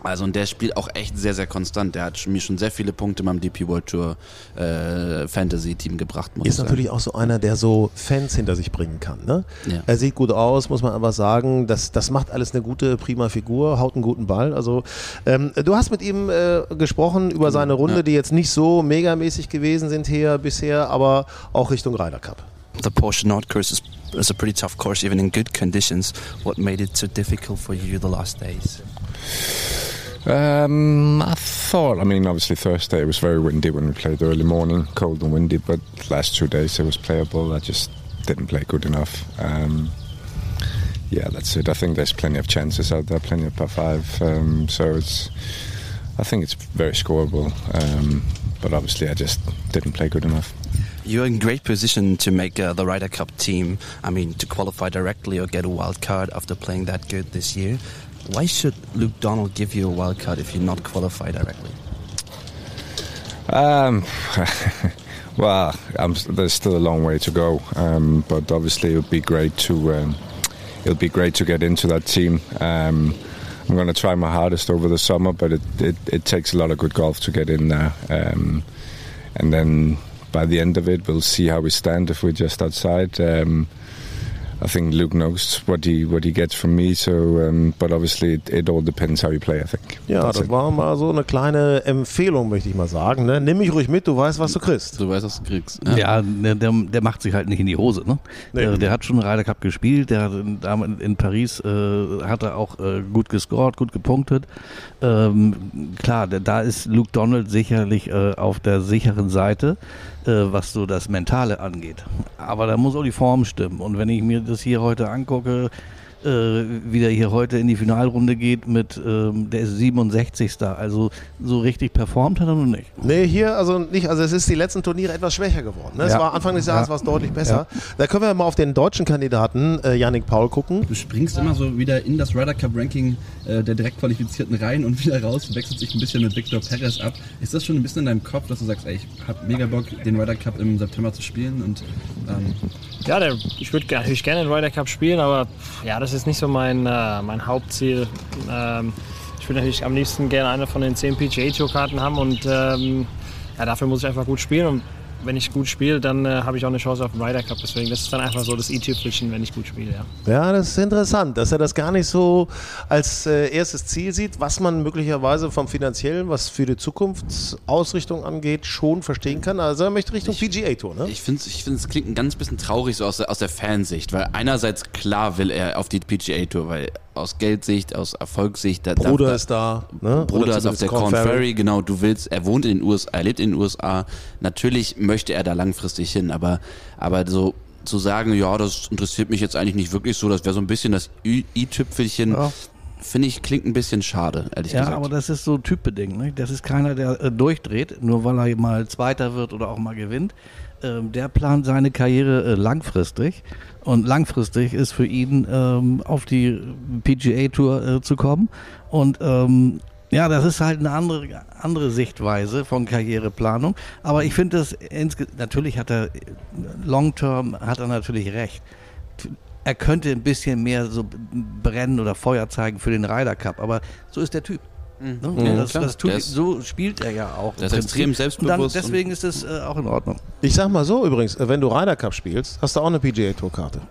Speaker 3: also und der spielt auch echt sehr, sehr konstant. Der hat schon- mir schon sehr viele Punkte in meinem DP World Tour äh, Fantasy Team gebracht, muss
Speaker 1: ist
Speaker 3: ich sagen.
Speaker 1: natürlich auch so einer, der so Fans hinter sich bringen kann. Ne?
Speaker 3: Ja.
Speaker 1: Er sieht gut aus, muss man einfach sagen. Das, das macht alles eine gute, prima Figur, haut einen guten Ball. Also ähm, du hast mit ihm äh, gesprochen über seine Runde,
Speaker 3: Ja.
Speaker 1: die jetzt nicht so megamäßig gewesen sind hier bisher, aber auch Richtung Ryder Cup.
Speaker 3: The Porsche Nord course is, is a pretty tough course, even in good conditions. What made it so difficult for you the last days?
Speaker 8: Um, I thought. I mean, obviously Thursday it was very windy when we played early morning, cold and windy. But last two days it was playable. I just didn't play good enough. Um, yeah, that's it. I think there's plenty of chances out there, plenty of par five. Um, so it's. I think it's very scoreable. Um, but obviously, I just didn't play good enough.
Speaker 3: You're in great position to make uh, the Ryder Cup team. I mean, to qualify directly or get a wild card after playing that good this year. Why should Luke Donald give you a wild card if you're not qualified directly?
Speaker 8: Um, well, I'm, there's still a long way to go, um, but obviously it would be great to um, it would be great to get into that team. Um, I'm going to try my hardest over the summer, but it, it, it takes a lot of good golf to get in there, um, and then by the end of it, we'll see how we stand if we're just outside. Um, I think Luke knows what he what he gets from me. So, um, but obviously it, it all depends how you play. I think.
Speaker 1: Ja,
Speaker 8: That's
Speaker 1: das
Speaker 8: it.
Speaker 1: war mal so eine kleine Empfehlung, möchte ich mal sagen. Ne? Nimm mich ruhig mit, du weißt, was du kriegst.
Speaker 3: Du weißt, was du kriegst.
Speaker 4: Ja, der, der, der macht sich halt nicht in die Hose. Ne?
Speaker 1: Nee.
Speaker 4: Der, der hat schon Ryder Cup gespielt, der hat in, damals in Paris äh, hat er auch äh, gut gescored, gut gepunktet. Ähm, klar, der, da ist Luke Donald sicherlich äh, auf der sicheren Seite, was so das Mentale angeht. Aber da muss auch die Form stimmen. Und wenn ich mir das hier heute angucke, äh, wie der hier heute in die Finalrunde geht mit, ähm, der ist 67. Also so richtig performt hat er noch nicht.
Speaker 1: Nee, hier also nicht, also es ist die letzten Turniere etwas schwächer geworden. Ne? Es
Speaker 4: Ja.
Speaker 1: war Anfang des Jahres
Speaker 4: Ja.
Speaker 1: war es deutlich besser. Da können wir mal auf den deutschen Kandidaten äh, Yannick Paul gucken.
Speaker 9: Du springst immer so wieder in das Ryder Cup Ranking äh, der direkt Qualifizierten rein und wieder raus, wechselt sich ein bisschen mit Victor Perez ab. Ist das schon ein bisschen in deinem Kopf, dass du sagst, ey, ich hab mega Bock, den Ryder Cup im September zu spielen und ähm,
Speaker 10: Ja, der, ich würde natürlich gerne den Ryder Cup spielen, aber ja, das ist nicht so mein, äh, mein Hauptziel. Ähm, ich würde natürlich am liebsten gerne eine von den 10 PGA Tour Karten haben und ähm, ja, dafür muss ich einfach gut spielen und wenn ich gut spiele, dann äh, habe ich auch eine Chance auf den Ryder Cup. Deswegen, das ist dann einfach so das i-Tüpfelchen, wenn ich gut spiele. Ja.
Speaker 1: Ja, das ist interessant, dass er das gar nicht so als äh, erstes Ziel sieht, was man möglicherweise vom finanziellen, was für die Zukunftsausrichtung angeht, schon verstehen kann. Also er möchte Richtung PGA Tour, ne?
Speaker 3: Ich finde, ich find, es klingt ein ganz bisschen traurig so aus der, aus der Fansicht, weil einerseits klar will er auf die PGA Tour, weil aus Geldsicht, aus Erfolgssicht, da,
Speaker 1: Bruder
Speaker 3: da,
Speaker 1: ist da, ne?
Speaker 3: Bruder ist auf der
Speaker 1: Corn Ferry.
Speaker 3: Ferry, genau, du willst, er wohnt in den USA, er lebt in den USA. Natürlich möchte er da langfristig hin, aber, aber so zu sagen, ja, das interessiert mich jetzt eigentlich nicht wirklich so, das wäre so ein bisschen das i-Tüpfelchen,
Speaker 4: Ja.
Speaker 3: finde ich, klingt ein bisschen schade, ehrlich
Speaker 4: Ja,
Speaker 3: gesagt.
Speaker 4: aber das ist so typbedingt. Ne? Das ist keiner, der äh, durchdreht, nur weil er mal Zweiter wird oder auch mal gewinnt. Ähm, der plant seine Karriere äh, langfristig. Und langfristig ist für ihn ähm, auf die PGA-Tour äh, zu kommen. Und ähm, ja, das ist halt eine andere, andere Sichtweise von Karriereplanung. Aber ich finde das, natürlich hat er, long-term hat er natürlich recht er könnte ein bisschen mehr so brennen oder Feuer zeigen für den Ryder Cup, aber so ist der Typ. Ne? das,
Speaker 3: klar.
Speaker 4: das tut,
Speaker 3: Der ist-
Speaker 4: so spielt er ja auch. im
Speaker 3: ist extrem selbstbewusst
Speaker 4: Und dann, deswegen ist es äh, auch in Ordnung.
Speaker 1: Ich sag mal so übrigens, äh, wenn du Ryder Cup spielst, hast du auch eine PGA Tour Karte.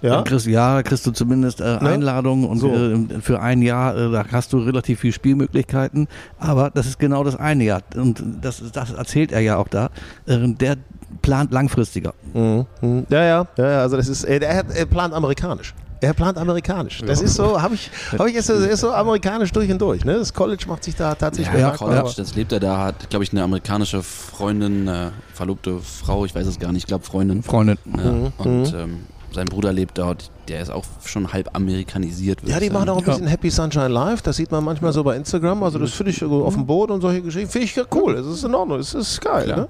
Speaker 1: Ja?
Speaker 4: Dann kriegst, ja, kriegst du zumindest äh, Einladungen und
Speaker 1: So.
Speaker 4: äh, für ein Jahr, äh, da hast du relativ viel Spielmöglichkeiten, aber das ist genau das eine Jahr und das, das erzählt er ja auch da. Äh, der plant langfristiger.
Speaker 1: Mhm. Mhm. Ja, ja, ja, ja, also das ist, er, er, hat, er plant amerikanisch. Er plant amerikanisch. Das ist so, habe ich, hab ich ist, so- ist so amerikanisch durch und durch. Ne? Das College macht sich da tatsächlich
Speaker 3: Ja,
Speaker 1: bemerkbar,
Speaker 3: College, das lebt er da, hat, glaube ich, eine amerikanische Freundin, äh, verlobte Frau, ich weiß es gar nicht, ich glaube Freundin.
Speaker 4: Freundin.
Speaker 3: Ja, und ähm, sein Bruder lebt dort, der ist auch schon halb amerikanisiert.
Speaker 1: Ja, die machen auch ein bisschen Happy Sunshine Live. Das sieht man manchmal so bei Instagram. Also das finde ich so auf dem Boot und solche Geschichten. Finde ich ja cool. Es ist in Ordnung. Es ist geil. Ne?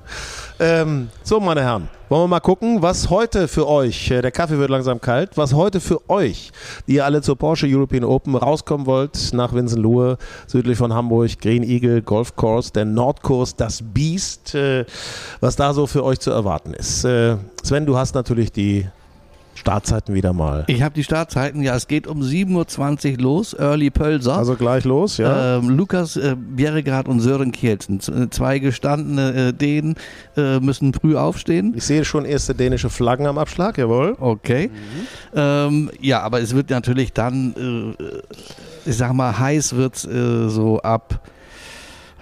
Speaker 1: Ähm, so, meine Herren, wollen wir mal gucken, was heute für euch, äh, der Kaffee wird langsam kalt, was heute für euch, die ihr alle zur Porsche European Open rauskommen wollt, nach Winsenlohe, südlich von Hamburg, Green Eagle, Golf Course, der Nordkurs, das Beast, äh, was da so für euch zu erwarten ist. Äh, Sven, du hast natürlich die Startzeiten wieder mal.
Speaker 4: Ich habe die Startzeiten, ja, es geht um 7.20 Uhr los, Early Pölser.
Speaker 1: Also gleich los, ja.
Speaker 4: Ähm, Lukas äh, Bjerregaard und Sören Kielsen, z- zwei gestandene äh, Dänen, äh, müssen früh aufstehen.
Speaker 1: Ich sehe schon erste dänische Flaggen am Abschlag, jawohl.
Speaker 4: Okay. Ähm, ja, aber es wird natürlich dann, äh, ich sag mal, heiß wird äh, so ab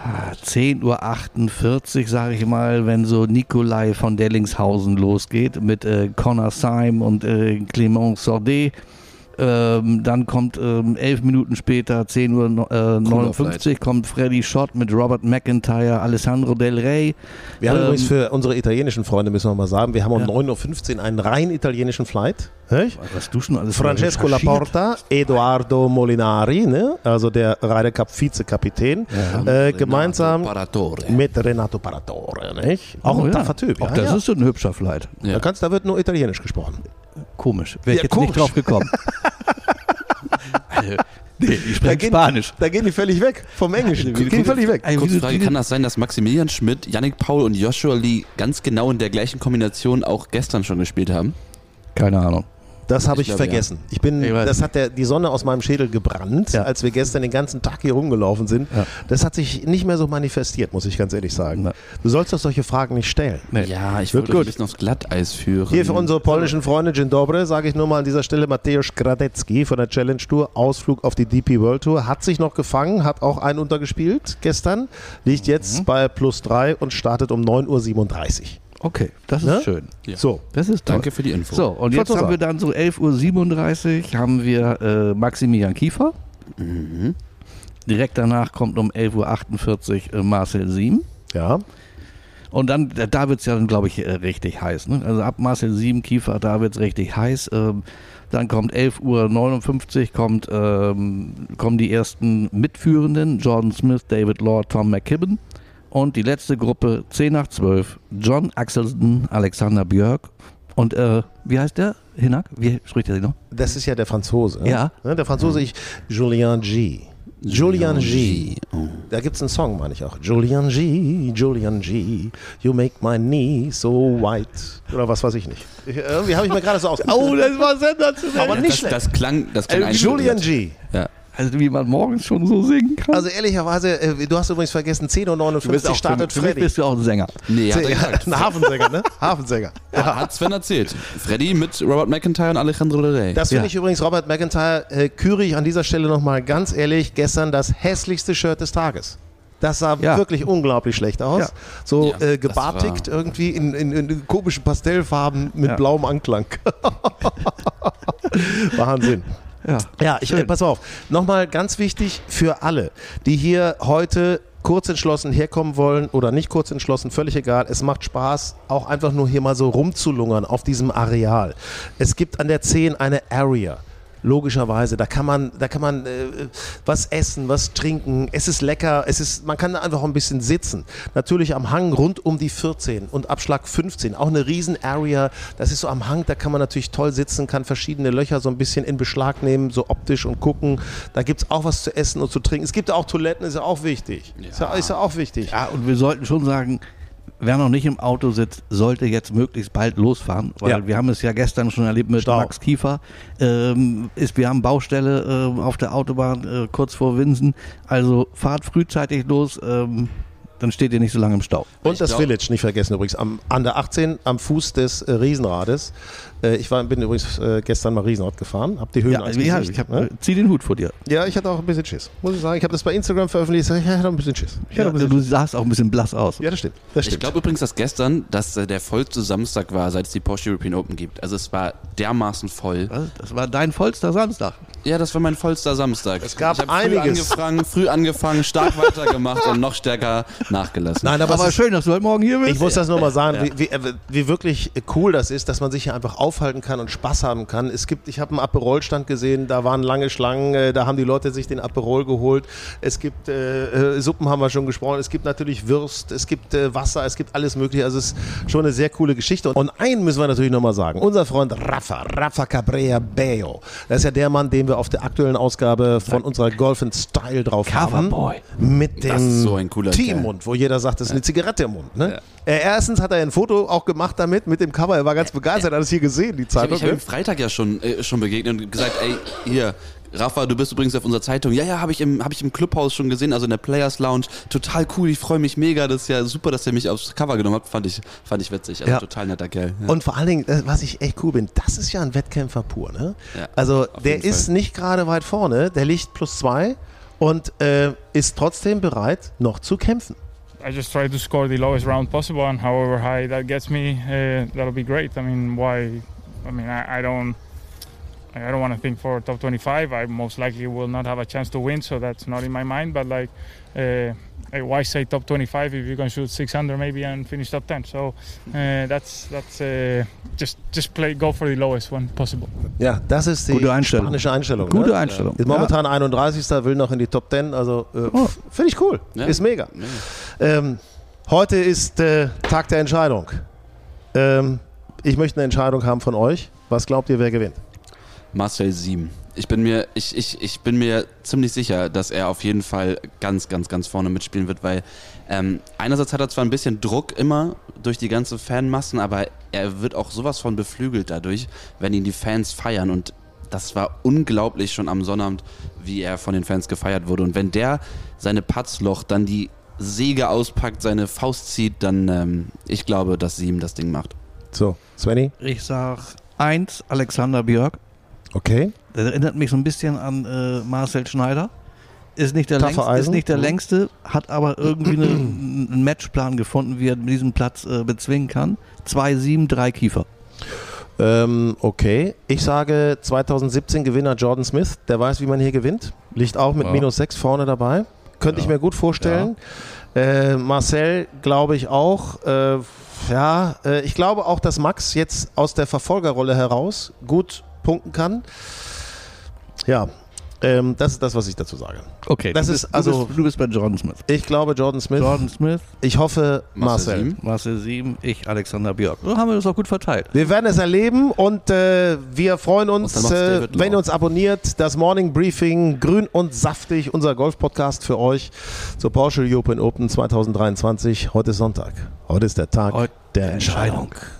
Speaker 4: 10.48 Uhr, sage ich mal, wenn so Nikolai von Dellingshausen losgeht mit äh, Connor Syme und äh, Clément Sordet. Ähm, dann kommt ähm, elf Minuten später, 10.59 Uhr, äh, 59, kommt Freddy Schott mit Robert McIntyre, Alessandro Del Rey.
Speaker 1: Wir haben
Speaker 4: Ähm,
Speaker 1: übrigens für unsere italienischen Freunde, müssen wir mal sagen, wir haben um
Speaker 4: Ja.
Speaker 1: 9.15 Uhr einen rein italienischen Flight. Nicht?
Speaker 4: Was du schon alles
Speaker 1: Francesco. Laporta, Edoardo Molinari, ne? also der Ryder Cup Vizekapitän, äh, gemeinsam
Speaker 3: Paratore.
Speaker 1: mit Renato Paratore. Nicht? Auch
Speaker 4: Oh
Speaker 1: ein
Speaker 4: ja.
Speaker 1: taffer Typ.
Speaker 4: Auch
Speaker 1: ja,
Speaker 4: das
Speaker 1: ja.
Speaker 4: ist so ein hübscher Flight.
Speaker 3: Ja.
Speaker 1: Da, kannst, da wird nur Italienisch gesprochen.
Speaker 4: Komisch. Wäre ich
Speaker 1: Ja,
Speaker 4: jetzt
Speaker 1: komisch.
Speaker 4: nicht drauf gekommen. Also, nee,
Speaker 1: Da
Speaker 4: sprechen
Speaker 1: gehen,
Speaker 4: Spanisch.
Speaker 1: da gehen die völlig weg vom Englischen. Die gehen völlig weg.
Speaker 4: Wie
Speaker 3: Kurze Frage, kann das sein, dass Maximilian Schmidt, Yannick Paul und Joshua Lee ganz genau in der gleichen Kombination auch gestern schon gespielt haben?
Speaker 4: Keine Ahnung.
Speaker 1: Das habe
Speaker 3: Ich
Speaker 1: ich, vergessen. Ich bin,
Speaker 4: Ich
Speaker 1: das hat der, die Sonne aus meinem Schädel gebrannt,
Speaker 4: Ja.
Speaker 1: als wir gestern den ganzen Tag hier rumgelaufen sind.
Speaker 4: Ja.
Speaker 1: Das hat sich nicht mehr so manifestiert, muss ich ganz ehrlich sagen.
Speaker 4: Na.
Speaker 1: Du sollst doch solche Fragen nicht stellen.
Speaker 4: Nee.
Speaker 3: Ja, ich würde
Speaker 1: gut.
Speaker 3: ein bisschen aufs Glatteis führen.
Speaker 1: Hier für unsere polnischen Freunde Dzień Dobre sage ich nur mal an dieser Stelle Mateusz Gradecki von der Challenge Tour, Ausflug auf die DP World Tour, hat sich noch gefangen, hat auch einen untergespielt gestern, liegt
Speaker 4: Mhm.
Speaker 1: jetzt bei plus drei und startet um 9.37 Uhr.
Speaker 4: Okay, das ist
Speaker 1: Ne?
Speaker 4: schön.
Speaker 3: Ja.
Speaker 1: So,
Speaker 4: Das ist toll.
Speaker 3: Danke für die Info.
Speaker 4: So, und jetzt haben wir dann so 11.37 Uhr haben wir äh, Maximilian Kiefer.
Speaker 1: Mhm.
Speaker 4: Direkt danach kommt um 11.48 Uhr äh, Marcel Siem.
Speaker 1: ja.
Speaker 4: Und dann, da- wird es ja dann, glaube ich, äh, richtig heiß. Ne? Also ab Marcel 7 Kiefer, da wird es richtig heiß. Ähm, dann kommt 11.59 Uhr, kommt, ähm, kommen die ersten Mitführenden, Jordan Smith, David Law, Tom McKibben. Und die letzte Gruppe, 10 nach 12, John Axelsen, Alexander Björk. Und äh, wie heißt der? Hinak? Wie spricht er sich noch?
Speaker 1: Das ist ja der Franzose.
Speaker 4: Ja.
Speaker 1: Ne, Der Franzose, ich, Julien G. Julian G. Da gibt es einen Song, meine ich auch. Julian G, Julian G, you make my knee so white. Oder was weiß ich nicht. Ich, irgendwie habe ich mir gerade so aus.
Speaker 4: Oh, das war sensationell.
Speaker 1: aber nicht
Speaker 3: Das,
Speaker 1: schlecht.
Speaker 3: das klang, das klang
Speaker 1: Äh. Julian G.
Speaker 3: Ja.
Speaker 4: Also wie man morgens schon so singen kann.
Speaker 1: Also ehrlicherweise, äh, du hast übrigens vergessen, 10.59 Uhr startet
Speaker 4: für
Speaker 1: Freddy.
Speaker 4: bist du auch ein Sänger.
Speaker 3: Nee, hat er gesagt.
Speaker 1: ein Hafensänger, ne? Hafensänger.
Speaker 3: Ja. Hat Sven erzählt. Freddy mit Robert McIntyre und Alejandro Del Rey.
Speaker 1: Das finde
Speaker 4: Ja.
Speaker 1: ich übrigens, Robert McIntyre, äh, küre ich an dieser Stelle nochmal ganz ehrlich, gestern das hässlichste Shirt des Tages. Das sah
Speaker 4: Ja.
Speaker 1: wirklich unglaublich schlecht aus.
Speaker 4: Ja.
Speaker 1: So
Speaker 3: Ja,
Speaker 1: äh, gebartigt irgendwie in, in, in komischen Pastellfarben mit
Speaker 4: Ja.
Speaker 1: blauem Anklang. Wahnsinn.
Speaker 4: Ja.
Speaker 1: Ja, ich, äh, pass auf. Nochmal ganz wichtig für alle, die hier heute kurz entschlossen herkommen wollen oder nicht kurz entschlossen, völlig egal. Es macht Spaß, auch einfach nur hier mal so rumzulungern auf diesem Areal. Es gibt an der 10 eine Area. Logischerweise, da kann man, da kann man äh, was essen, was trinken. Es ist lecker, es ist, man kann da einfach ein bisschen sitzen. Natürlich am Hang rund um die 14 und Abschlag 15, auch eine riesen Area. Das ist so am Hang, da kann man natürlich toll sitzen, kann verschiedene Löcher so ein bisschen in Beschlag nehmen, so optisch und gucken. Da gibt es auch was zu essen und zu trinken. Es gibt auch Toiletten, ist ja auch wichtig. Ist, ja, ist ja auch wichtig.
Speaker 4: Ja, und wir sollten schon sagen, wer noch nicht im Auto sitzt, sollte jetzt möglichst bald losfahren, weil
Speaker 1: Ja.
Speaker 4: wir haben es ja gestern schon erlebt mit
Speaker 1: Stau.
Speaker 4: Max Kiefer. Ähm, ist, wir haben Baustelle äh, auf der Autobahn äh, kurz vor Winsen. Also fahrt frühzeitig los, ähm, dann steht ihr nicht so lange im Stau.
Speaker 1: Und
Speaker 3: Ich
Speaker 1: das
Speaker 3: glaub-
Speaker 1: Village, nicht vergessen übrigens, am, an der 18 am Fuß des äh, Riesenrades. Äh, ich war, bin übrigens äh, gestern mal Riesenrad gefahren, hab die Höhen
Speaker 4: Ja, also, ja, ich hab,
Speaker 1: ne?
Speaker 4: äh, zieh den Hut vor dir.
Speaker 1: ja, ich hatte auch ein bisschen Schiss, muss ich sagen. Ich habe das bei Instagram veröffentlicht, ich hatte auch ein bisschen Schiss. Ich hatte
Speaker 4: Ja,
Speaker 1: ein bisschen
Speaker 4: du sahst auch ein bisschen blass aus.
Speaker 1: Ja, das stimmt. Das
Speaker 3: Ich
Speaker 1: stimmt.
Speaker 3: glaube übrigens, dass gestern dass der vollste Samstag war, seit es die Porsche European Open gibt. Also es war dermaßen voll.
Speaker 4: Was? Das war dein vollster Samstag.
Speaker 3: Ja, das war mein vollster Samstag.
Speaker 1: Es gab
Speaker 3: ich
Speaker 1: einiges.
Speaker 3: Früh angefangen, früh angefangen, stark weitergemacht und noch stärker nachgelassen.
Speaker 1: Nein, aber,
Speaker 4: Aber schön, dass du heute Morgen hier bist.
Speaker 1: ich muss das nur mal sagen, wie, wie, wie wirklich cool das ist, dass man sich hier einfach aufhalten kann und Spaß haben kann. Es gibt, ich habe einen Aperol-Stand gesehen, da waren lange Schlangen, äh, da haben die Leute sich den Aperol geholt. Es gibt äh, äh, Suppen, haben wir schon gesprochen. Es gibt natürlich Würst, es gibt äh, Wasser, es gibt alles Mögliche. Also es ist schon eine sehr coole Geschichte. Und einen müssen wir natürlich nochmal sagen. Unser Freund Rafa, Rafa Cabrera Bello. Das ist ja der Mann, den wir auf der aktuellen Ausgabe von unserer Golf in Style drauf haben. Mit dem
Speaker 3: so ein cooler
Speaker 1: Tee im
Speaker 3: Kerl.
Speaker 1: Mund, wo jeder sagt, das ist eine Zigarette im Mund. Ne? Äh, erstens hat er ein Foto auch gemacht damit, mit dem Cover. Er war ganz begeistert, hat es hier gesehen, die
Speaker 3: Ich habe
Speaker 1: Zeitung.
Speaker 3: ich hab ihm? Freitag ja schon, äh, schon begegnet und gesagt, ey, hier, Rafa, du bist übrigens auf unserer Zeitung. Ja, ja, habe ich, im- hab ich im Clubhaus schon gesehen, also in der Players Lounge. Total cool, ich freue mich mega. Das ist ja super, dass ihr mich aufs Cover genommen habt. Fand ich, fand ich witzig. Also
Speaker 1: Ja.
Speaker 3: total netter Kerl. Ja.
Speaker 1: Und vor allen Dingen, äh, was ich echt cool bin, das ist ja ein Wettkämpfer pur. Ne?
Speaker 3: Ja,
Speaker 1: also der ist
Speaker 3: Fall.
Speaker 1: nicht gerade weit vorne, der liegt plus zwei und äh, ist trotzdem bereit, noch zu kämpfen.
Speaker 11: I just try to score the lowest round possible, and however high that gets me, uh, that'll be great. I mean, why? I mean, I, I don't, I don't want to think for top 25. I most likely will not have a chance to win, so that's not in my mind. But like, uh, eh, why say top 25 if you can shoot 600 maybe and finish top 10? So uh, that's that's uh, just just play, go for the lowest one possible.
Speaker 1: Ja, das ist die
Speaker 4: Gute Einstellung.
Speaker 1: spanische Einstellung.
Speaker 4: Gute
Speaker 1: ne?
Speaker 4: Einstellung.
Speaker 1: Ist momentan 31. will noch in die Top 10. Also äh,
Speaker 4: Oh.
Speaker 1: finde ich cool.
Speaker 3: Ja.
Speaker 1: Ist mega.
Speaker 3: Ja.
Speaker 1: Ähm, heute ist äh, Tag der Entscheidung. Ähm, ich möchte eine Entscheidung haben von euch. Was glaubt ihr, wer gewinnt?
Speaker 3: Marcel Sieben. Ich bin mir, ich, ich, ich bin mir ziemlich sicher, dass er auf jeden Fall ganz, ganz, ganz vorne mitspielen wird, weil ähm, einerseits hat er zwar ein bisschen Druck immer durch die ganzen Fanmassen, aber er wird auch sowas von beflügelt dadurch, wenn ihn die Fans feiern und das war unglaublich schon am Sonnabend, wie er von den Fans gefeiert wurde. Und wenn der seine Patzloch dann die Säge auspackt, seine Faust zieht, dann ähm, ich glaube, dass Sieben das Ding macht.
Speaker 1: So, Svenny?
Speaker 4: Ich sag eins, Alexander Björk.
Speaker 1: Okay.
Speaker 4: Der erinnert mich so ein bisschen an äh, Marcel Schneider. Ist nicht der, längste, ist nicht der
Speaker 1: Mhm.
Speaker 4: längste, hat aber irgendwie eine, einen Matchplan gefunden, wie er diesen Platz äh, bezwingen kann. 2-7, 3 Kiefer.
Speaker 1: Ähm, okay. Ich sage 2017 Gewinner Jordan Smith. Der weiß, wie man hier gewinnt. Liegt auch mit
Speaker 4: Ja.
Speaker 1: minus 6 vorne dabei. Könnte ich mir gut vorstellen. Äh, Marcel glaube ich auch. Äh, ja, äh, ich glaube auch, dass Max jetzt aus der Verfolgerrolle heraus gut punkten kann. Ja, ähm, das ist das, was ich dazu sage.
Speaker 4: Okay,
Speaker 1: Das
Speaker 4: du
Speaker 1: ist
Speaker 4: bist,
Speaker 1: also-
Speaker 4: Du bist, du bist bei Jordan Smith.
Speaker 1: Ich glaube Jordan Smith.
Speaker 4: Jordan Smith,
Speaker 1: Ich hoffe
Speaker 3: Marcel
Speaker 1: Marcel.
Speaker 3: Sieben.
Speaker 4: Marcel 7, ich Alexander Björk. So haben wir das auch gut verteilt.
Speaker 1: Wir werden es erleben und äh, wir freuen uns, äh, wenn ihr uns abonniert. Das Morning Briefing, grün und saftig, unser Golf-Podcast für euch zur Porsche European Open 2023. Heute ist Sonntag. Heute ist der Tag
Speaker 4: Heute
Speaker 1: der
Speaker 4: der
Speaker 1: Entscheidung.
Speaker 4: Entscheidung.